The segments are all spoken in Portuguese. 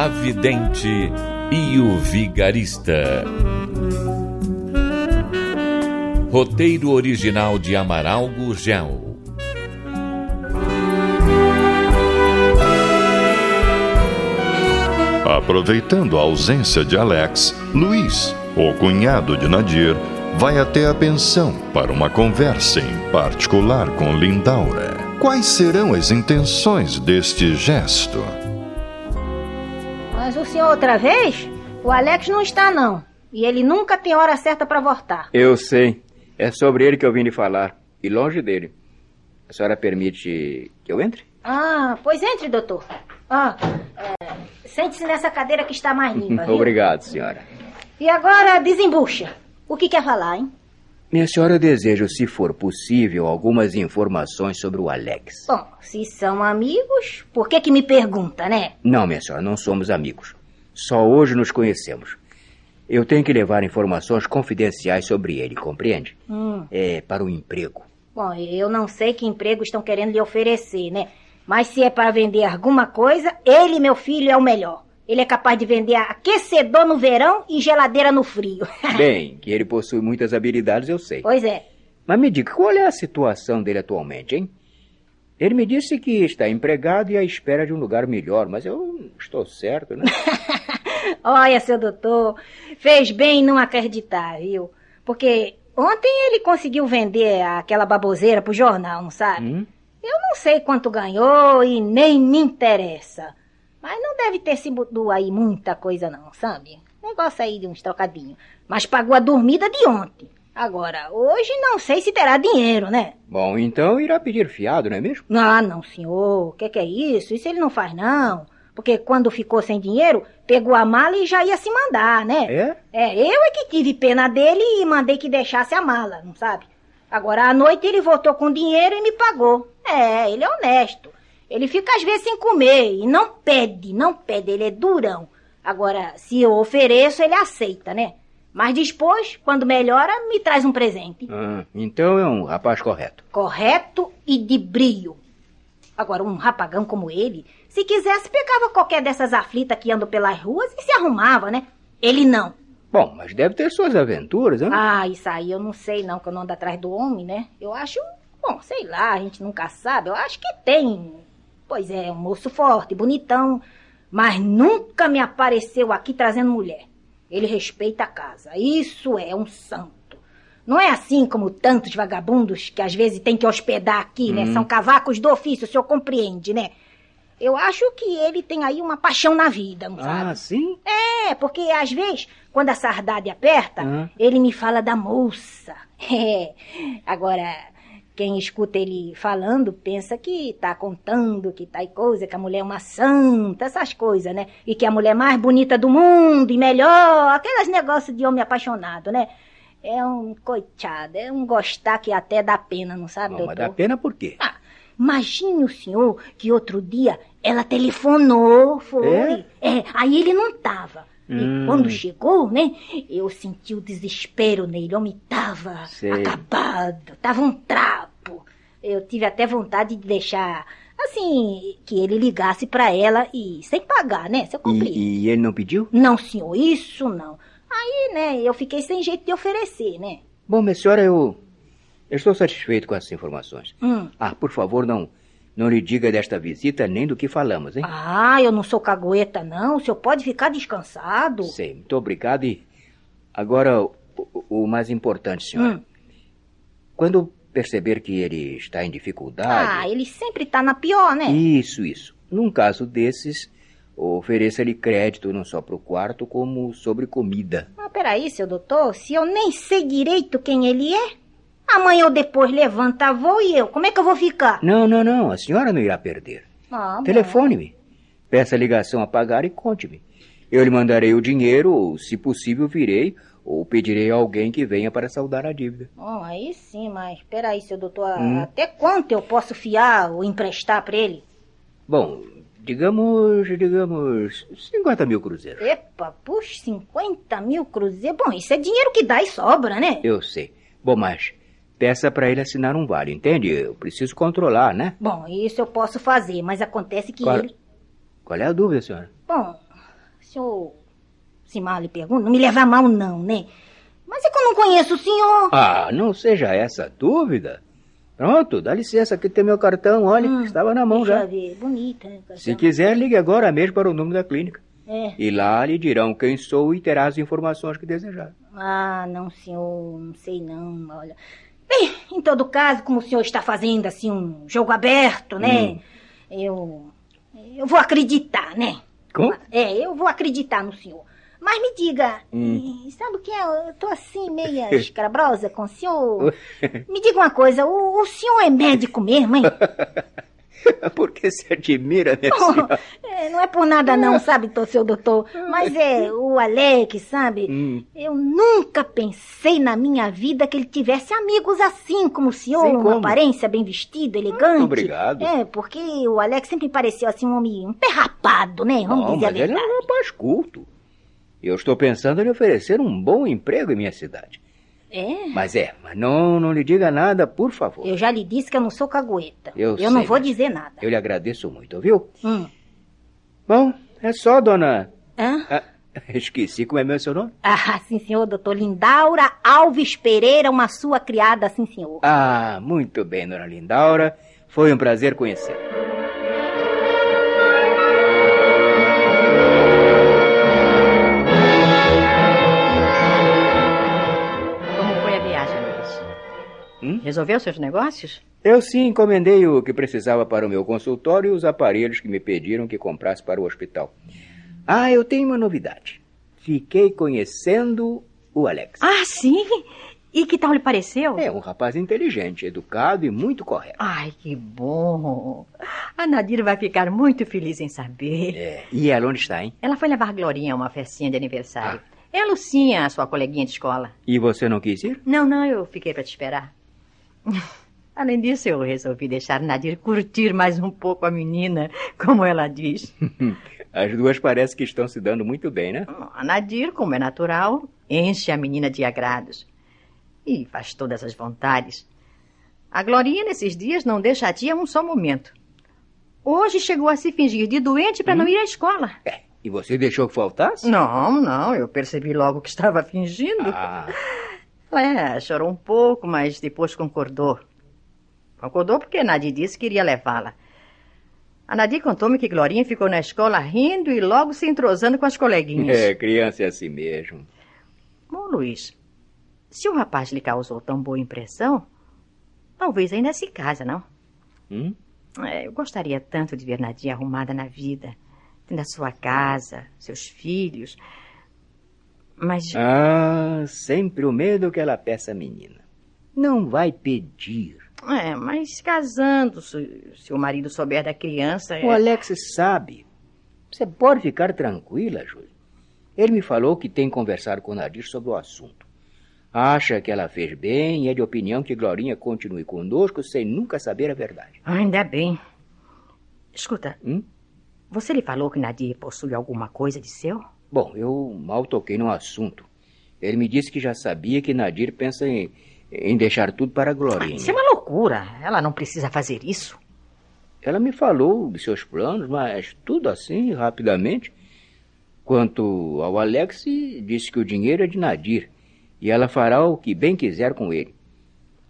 A Vidente e o Vigarista. Roteiro original de Amaral Gurgel. Aproveitando a ausência de Alex, Luiz, o cunhado de Nadir, vai até a pensão para uma conversa em particular com Lindaura. Quais serão as intenções deste gesto? Mas o senhor outra vez? O Alex não está, não. E ele nunca tem hora certa para voltar. Eu sei. É sobre ele que eu vim lhe falar. E longe dele. A senhora permite que eu entre? Ah, pois entre, doutor. Ah, é, sente-se nessa cadeira que está mais limpa. Obrigado, senhora. E agora desembucha. O que quer falar, hein? Minha senhora, eu desejo, se for possível, algumas informações sobre o Alex. Bom, se são amigos, por que que me pergunta, né? Não, minha senhora, não somos amigos. Só hoje nos conhecemos. Eu tenho que levar informações confidenciais sobre ele, compreende? Hum. É para o emprego. Bom, eu não sei que emprego estão querendo lhe oferecer, né? Mas se é para vender alguma coisa, ele, meu filho, é o melhor. Ele é capaz de vender aquecedor no verão e geladeira no frio. Bem, que ele possui muitas habilidades, eu sei. pois é. Mas me diga, qual é a situação dele atualmente, hein? Ele me disse que está empregado e à espera de um lugar melhor, mas eu estou certo, né? Olha, seu doutor, fez bem em não acreditar, viu? Porque ontem ele conseguiu vender aquela baboseira pro jornal, não sabe? Hum? Eu não sei quanto ganhou e nem me interessa. Mas não deve ter sido aí muita coisa não, sabe? Negócio aí de uns trocadinhos. Mas pagou a dormida de ontem. Agora, hoje não sei se terá dinheiro, né? Bom, então irá pedir fiado, não é mesmo? Ah, não, senhor. O que, que é isso? Isso ele não faz, não. Porque quando ficou sem dinheiro, pegou a mala e já ia se mandar, né? É? É, eu é que tive pena dele e mandei que deixasse a mala, não sabe? Agora, à noite ele voltou com dinheiro e me pagou. É, ele é honesto. Ele fica às vezes sem comer e não pede, não pede, ele é durão. Agora, se eu ofereço, ele aceita, né? Mas depois, quando melhora, me traz um presente. Ah, então é um rapaz correto. Correto e de brio. Agora, um rapagão como ele, se quisesse, pegava qualquer dessas aflitas que andam pelas ruas e se arrumava, né? Ele não. Bom, mas deve ter suas aventuras, hein? Ah, isso aí eu não sei não, que eu não ando atrás do homem, né? Eu acho, bom, sei lá, a gente nunca sabe. Eu acho que tem. Pois é, um moço forte, bonitão, mas nunca me apareceu aqui trazendo mulher. Ele respeita a casa. Isso é um santo. Não é assim como tantos vagabundos que às vezes tem que hospedar aqui, né? São cavacos do ofício, o senhor compreende, né? Eu acho que ele tem aí uma paixão na vida, não sabe? Ah, sim? É, porque às vezes, quando a sardade aperta, ele me fala da moça. É. Agora, quem escuta ele falando pensa que tá contando que tá e coisa, que a mulher é uma santa, essas coisas, né? E que a mulher mais bonita do mundo e melhor, aqueles negócios de homem apaixonado, né? É um coitado, é um gostar que até dá pena, não sabe, mas doutor? dá pena por quê? Ah, imagine o senhor que outro dia ela telefonou, foi. É, aí ele não tava. Hum. E quando chegou, né, eu senti o desespero nele. O homem tava Sei. acabado, tava um trapo. Eu tive até vontade de deixar, assim, que ele ligasse pra ela e sem pagar, né, seu comprido. E, e ele não pediu? Não, senhor, isso não. Aí, né, eu fiquei sem jeito de oferecer, né. Bom, minha senhora, eu, eu estou satisfeito com essas informações. Hum. Ah, por favor, não, não lhe diga desta visita nem do que falamos, hein? Ah, eu não sou cagueta, não. O senhor pode ficar descansado. Sei, muito obrigado e... Agora, o, o- mais importante, senhora. Hum. Quando perceber que ele está em Ah, dificuldade... ele sempre tá na pior, né? Isso, isso. Num caso desses, ofereça-lhe crédito não só para o quarto, como sobre comida. Ah, peraí, seu doutor, se eu nem sei direito quem ele é, amanhã ou depois levanta voo e eu, como é que eu vou ficar? Não, não, não, a senhora não irá perder. Ah. Telefone-me. Peça a ligação a pagar e conte-me. Eu lhe mandarei o dinheiro, ou, se possível, virei, ou pedirei a alguém que venha para saldar a dívida. Bom, aí sim, mas espera aí, seu doutor. Hum. Até quanto eu posso fiar ou emprestar para ele? Bom, digamos, digamos, 50 mil cruzeiros. Epa, puxa, 50 mil cruzeiros? Bom, isso é dinheiro que dá e sobra, né? Eu sei. Bom, mas peça para ele assinar um vale, entende? Eu preciso controlar, né? Bom, isso eu posso fazer, mas acontece que qual, ele... Qual é a dúvida, senhora? Bom, senhor se mal lhe pergunta, não me leva a mal não, né? Mas é que eu não conheço o senhor. Ah, não seja essa dúvida. Pronto, dá licença, aqui tem meu cartão, olha, hum, estava na mão deixa já. ver, bonita, né? Se quiser, ligue agora mesmo para o número da clínica. É. E lá lhe dirão quem sou e terá as informações que desejar. Ah, não, senhor, não sei não, olha. Bem, em todo caso, como o senhor está fazendo assim um jogo aberto, né? Hum. Eu. Eu vou acreditar, né? Como? É, eu vou acreditar no senhor. Mas me diga, Hum. sabe o que é? Eu tô assim, meia escrabrosa com o senhor. Me diga uma coisa, o, o senhor é médico mesmo, hein? Por que se admira, minha Oh, senhora? é, não é por nada não, sabe, tô, seu doutor. Mas é, o Alex, sabe? Hum. Eu nunca pensei na minha vida que ele tivesse amigos assim, como o senhor, Sim, uma aparência bem vestido, elegante. obrigado. É, porque o Alex sempre pareceu assim um homem, um perrapado, né? Vamos Não, dizer a mas ele é verdade. um rapaz culto. Eu estou pensando em oferecer um bom emprego em minha cidade. É? Mas é, mas não, não lhe diga nada, por favor. Eu já lhe disse que eu não sou cagueta. Eu eu não sei, vou mas- dizer nada. Eu lhe agradeço muito, viu? Hum. Bom, é só, dona... Hã? Ah, esqueci como é meu seu nome? Ah, sim, senhor, doutor Lindaura Alves Pereira, uma sua criada, sim, senhor. Ah, muito bem, dona Lindaura. Foi um prazer conhecê-la. Resolveu seus negócios? Eu sim encomendei o que precisava para o meu consultório e os aparelhos que me pediram que comprasse para o hospital. Ah, eu tenho uma novidade. Fiquei conhecendo o Alex. Ah, sim? E que tal lhe pareceu? É um rapaz inteligente, educado e muito correto. Ai, que bom. A Nadir vai ficar muito feliz em saber. É. E ela onde está, hein? Ela foi levar Glorinha a uma festinha de aniversário. É a Lucinha, a sua coleguinha de escola. E você não quis ir? Não, não, eu fiquei para te esperar. Além disso, eu resolvi deixar Nadir curtir mais um pouco a menina, como ela diz. As duas parecem que estão se dando muito bem, né? A Nadir, como é natural, enche a menina de agrados. E faz todas as vontades. A Glorinha, nesses dias, não deixa a tia um só momento. Hoje chegou a se fingir de doente para não ir à escola. É. E você deixou que faltasse? Não, não, eu percebi logo que estava fingindo. Ah, É, chorou um pouco, mas depois concordou. Concordou porque Nadir disse que iria levá-la. A Nadir contou-me que Glorinha ficou na escola rindo e logo se entrosando com as coleguinhas. é, criança é assim mesmo. Bom, Luiz, se o rapaz lhe causou tão boa impressão, talvez ainda se casa, não? Hum? É, eu gostaria tanto de ver Nadir arrumada na vida, tendo a sua casa, seus filhos. Mas Ah, sempre o medo que ela peça a menina. Não vai pedir. É, mas casando, se, se o marido souber da criança. é- O Alex sabe. Você pode ficar tranquila, Júlia. Ele me falou que tem conversado com Nadir sobre o assunto. Acha que ela fez bem e é de opinião que Glorinha continue conosco sem nunca saber a verdade. Ainda bem. Escuta, Hum? você lhe falou que Nadir possui alguma coisa de seu? Bom, eu mal toquei no assunto. Ele me disse que já sabia que Nadir pensa em, em deixar tudo para a Glorinha. Isso é uma loucura. Ela não precisa fazer isso. Ela me falou de seus planos, mas tudo assim, rapidamente. Quanto ao Alex, disse que o dinheiro é de Nadir e ela fará o que bem quiser com ele.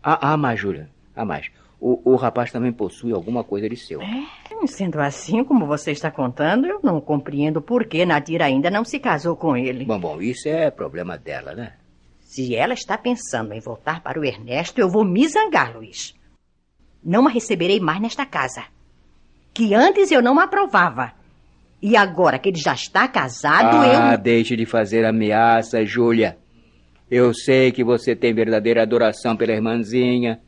Ah, ah mais, Júlia, ah, mais. O, o rapaz também possui alguma coisa de seu. Sendo assim, como você está contando, eu não compreendo por que Nadir ainda não se casou com ele. Bom, bom, isso é problema dela, né? Se ela está pensando em voltar para o Ernesto, eu vou me zangar, Luiz. Não a receberei mais nesta casa. Que antes eu não aprovava. E agora que ele já está casado, ah, eu. deixe de fazer ameaça, Júlia. Eu sei que você tem verdadeira adoração pela irmãzinha.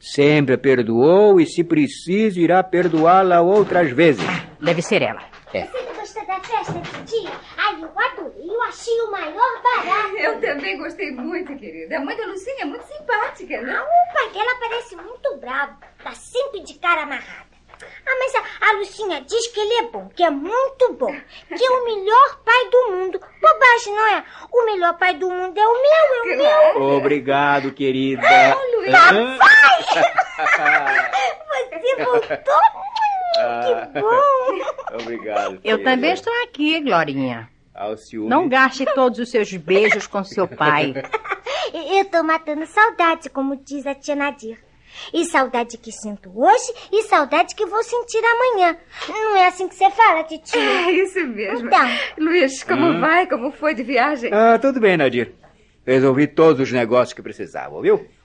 Sempre a perdoou e, se preciso, irá perdoá-la outras vezes. Deve ser ela. É. Você gostou da festa, Didi? Ai, eu adorei. Eu achei o maior barato. Eu também gostei muito, querida. A mãe da Lucinha é muito simpática, né? Ah, o pai dela parece muito bravo. Tá sempre de cara amarrada. Ah, mas a, a Lucinha diz que ele é bom, que é muito bom. Que é o melhor pai do mundo. Bobagem, não é? O melhor pai do mundo é o meu, é o meu. Obrigado, querida. Luiz. Hã? Você voltou? Que bom. Obrigado. Eu querida. também estou aqui, Glorinha. Ao ciúme. Não gaste todos os seus beijos com seu pai. Eu tô matando saudade, como diz a tia Nadir. E saudade que sinto hoje e saudade que vou sentir amanhã. Não é assim que você fala, titia? É isso mesmo. Então. Luiz, como Hum? vai? Como foi de viagem? Ah, tudo bem, Nadir. Resolvi todos os negócios que precisavam, viu?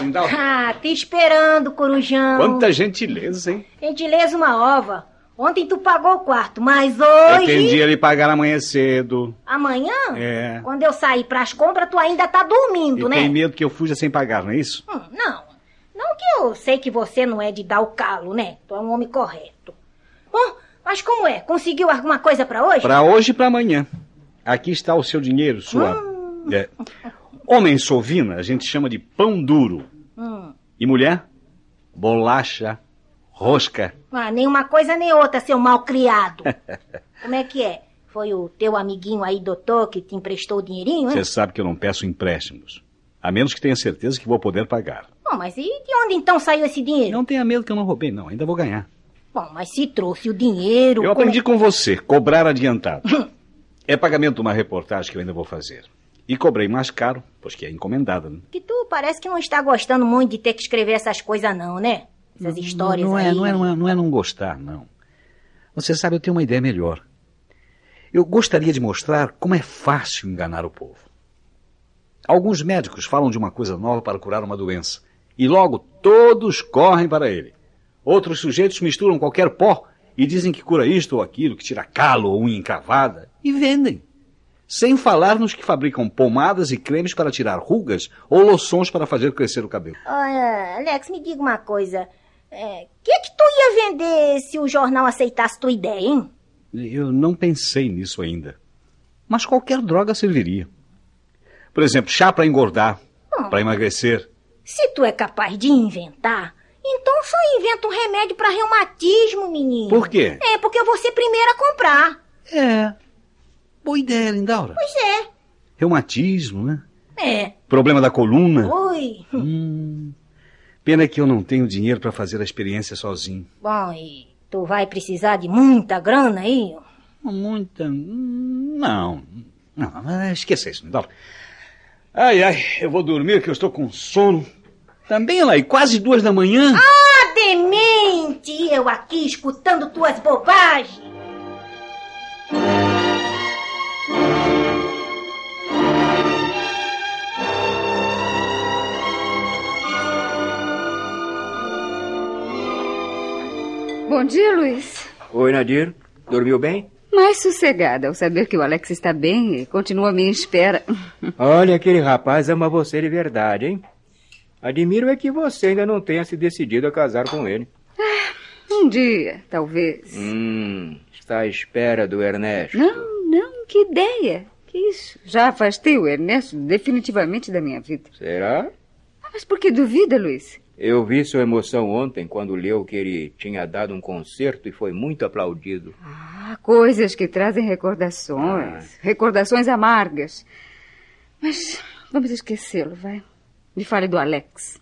Lindal? Ah, te esperando, corujão. Quanta gentileza, hein? Gentileza uma ova. Ontem tu pagou o quarto, mas hoje... entendi ele pagar amanhã cedo. Amanhã? É. Quando eu sair pras compras, tu ainda tá dormindo, E né? tem medo que eu fuja sem pagar, não é isso? Hum, não. Não que eu sei que você não é de dar o calo, né? Tu é um homem correto. Bom, mas como é? Conseguiu alguma coisa pra hoje? Pra hoje e pra amanhã. Aqui está o seu dinheiro, sua. É. Homem sovina a gente chama de pão duro. Hum. E mulher? Bolacha, rosca. Ah, nem uma coisa nem outra, seu mal criado. Como é que é? Foi o teu amiguinho aí, doutor, que te emprestou o dinheirinho, hein? Você sabe que eu não peço empréstimos. A menos que tenha certeza que vou poder pagar. Bom, mas e de onde então saiu esse dinheiro? Não tenha medo que eu não roubei, não. Ainda vou ganhar. Bom, mas se trouxe o dinheiro. Eu é- aprendi com você, cobrar adiantado. É pagamento de uma reportagem que eu ainda vou fazer. E cobrei mais caro, pois que é encomendada, né? Que tu parece que não está gostando muito de ter que escrever essas coisas, não, né? Essas histórias não aí. é, não é, não é, não é não gostar, não. Você sabe, eu tenho uma ideia melhor. Eu gostaria de mostrar como é fácil enganar o povo. Alguns médicos falam de uma coisa nova para curar uma doença. E logo todos correm para ele. Outros sujeitos misturam qualquer pó e dizem que cura isto ou aquilo, que tira calo ou unha encravada. E vendem. Sem falar nos que fabricam pomadas e cremes para tirar rugas ou loções para fazer crescer o cabelo. Olha, Alex, me diga uma coisa. É, que que tu ia vender se o jornal aceitasse tua ideia, hein? Eu não pensei nisso ainda. Mas qualquer droga serviria. Por exemplo, chá para engordar, para emagrecer. Se tu é capaz de inventar, então só inventa um remédio pra reumatismo, menino. Por quê? É, porque eu vou ser primeira a comprar. É. Boa ideia, Lindaura. Pois é. Reumatismo, né? É. Problema da coluna. Oi. Hum. Pena que eu não tenho dinheiro para fazer a experiência sozinho. Bom, e tu vai precisar de muita grana aí? Muita. Não. Não, mas esqueça isso, Lindaura. Ai, ai, eu vou dormir que eu estou com sono. Também, lá, e quase duas da manhã. Ah, demente! Eu aqui escutando tuas bobagens. Dia, Luiz. Oi, Nadir. Dormiu bem? Mais sossegada ao saber que o Alex está bem e continua à minha espera. Olha, aquele rapaz ama você de verdade, hein? Admiro é que você ainda não tenha se decidido a casar com ele. Um dia, talvez. Hum, está à espera do Ernesto. Não, não, que ideia. Que isso? Já afastei o Ernesto definitivamente da minha vida. Será? Ah, Mas por que duvida, Luiz? Eu vi sua emoção ontem quando leu que ele tinha dado um concerto e foi muito aplaudido. Há coisas que trazem recordações. Recordações amargas. Mas vamos esquecê-lo, vai. Me fale do Alex.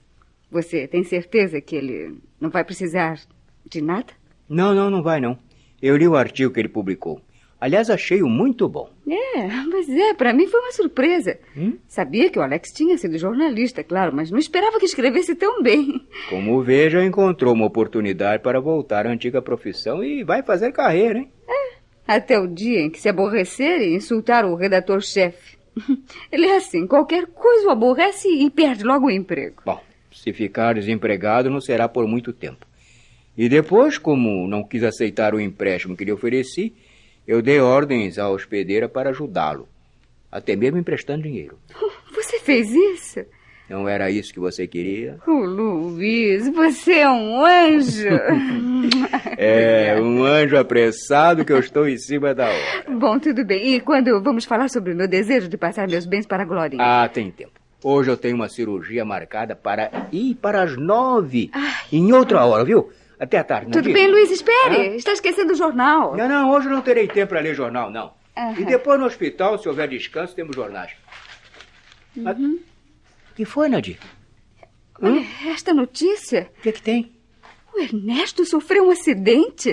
Você tem certeza que ele não vai precisar de nada? Não, não, não vai não. Eu li o artigo que ele publicou. Aliás, achei-o muito bom. É, mas é, para mim foi uma surpresa. Hum? Sabia que o Alex tinha sido jornalista, claro, mas não esperava que escrevesse tão bem. Como veja, encontrou uma oportunidade para voltar à antiga profissão e vai fazer carreira, hein? É, até o dia em que se aborrecer e insultar o redator-chefe. Ele é assim, qualquer coisa o aborrece e perde logo o emprego. Bom, se ficar desempregado não será por muito tempo. E depois, como não quis aceitar o empréstimo que lhe ofereci, eu dei ordens à hospedeira para ajudá-lo, até mesmo emprestando dinheiro. Você fez isso? Não era isso que você queria? Oh, Luiz, você é um anjo. é, um anjo apressado que eu estou em cima da hora. Bom, tudo bem. E quando vamos falar sobre o meu desejo de passar meus bens para a Glorinha? Ah, tem tempo. Hoje eu tenho uma cirurgia marcada para ir para as nove. Ai. Em outra hora, viu? Até a tarde, não Tudo bem, Luiz, espere. Está esquecendo o jornal. Não, não, hoje não terei tempo para ler jornal, não. Uhum. E depois no hospital, se houver descanso, temos jornais. Uhum. O que foi, Nadir? Olha, hum? esta notícia. O que, é que tem? O Ernesto sofreu um acidente.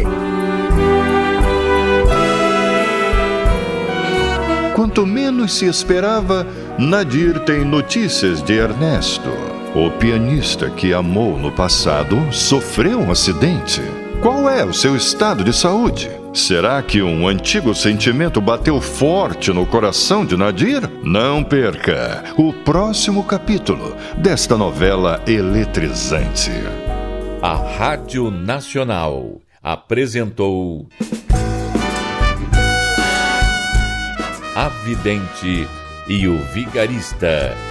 Quanto menos se esperava, Nadir tem notícias de Ernesto. O pianista que amou no passado sofreu um acidente. Qual é o seu estado de saúde? Será que um antigo sentimento bateu forte no coração de Nadir? Não perca o próximo capítulo desta novela eletrizante. A Rádio Nacional apresentou. A Vidente e o Vigarista.